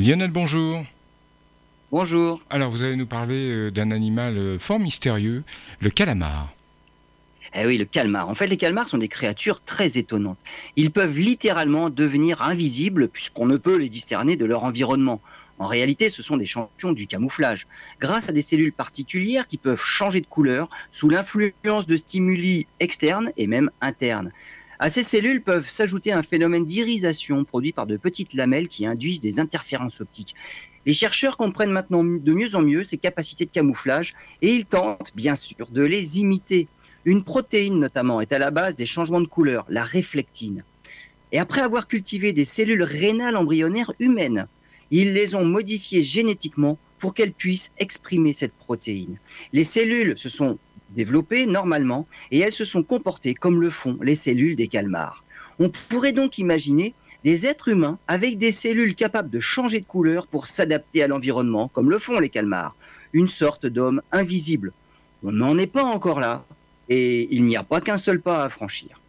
Lionel, bonjour. Bonjour. Alors, vous allez nous parler euh, d'un animal euh, fort mystérieux, le calamar. Eh oui, le calmar. En fait, les calmars sont des créatures très étonnantes. Ils peuvent littéralement devenir invisibles puisqu'on ne peut les discerner de leur environnement. En réalité, ce sont des champions du camouflage. Grâce à des cellules particulières qui peuvent changer de couleur sous l'influence de stimuli externes et même internes. À ces cellules peuvent s'ajouter un phénomène d'irisation produit par de petites lamelles qui induisent des interférences optiques. Les chercheurs comprennent maintenant de mieux en mieux ces capacités de camouflage et ils tentent, bien sûr, de les imiter. Une protéine notamment est à la base des changements de couleur, la réflectine. Et après avoir cultivé des cellules rénales embryonnaires humaines, ils les ont modifiées génétiquement pour qu'elles puissent exprimer cette protéine. Les cellules se sont développées normalement et elles se sont comportées comme le font les cellules des calmars. On pourrait donc imaginer des êtres humains avec des cellules capables de changer de couleur pour s'adapter à l'environnement, comme le font les calmars, une sorte d'homme invisible. On n'en est pas encore là, et il n'y a pas qu'un seul pas à franchir.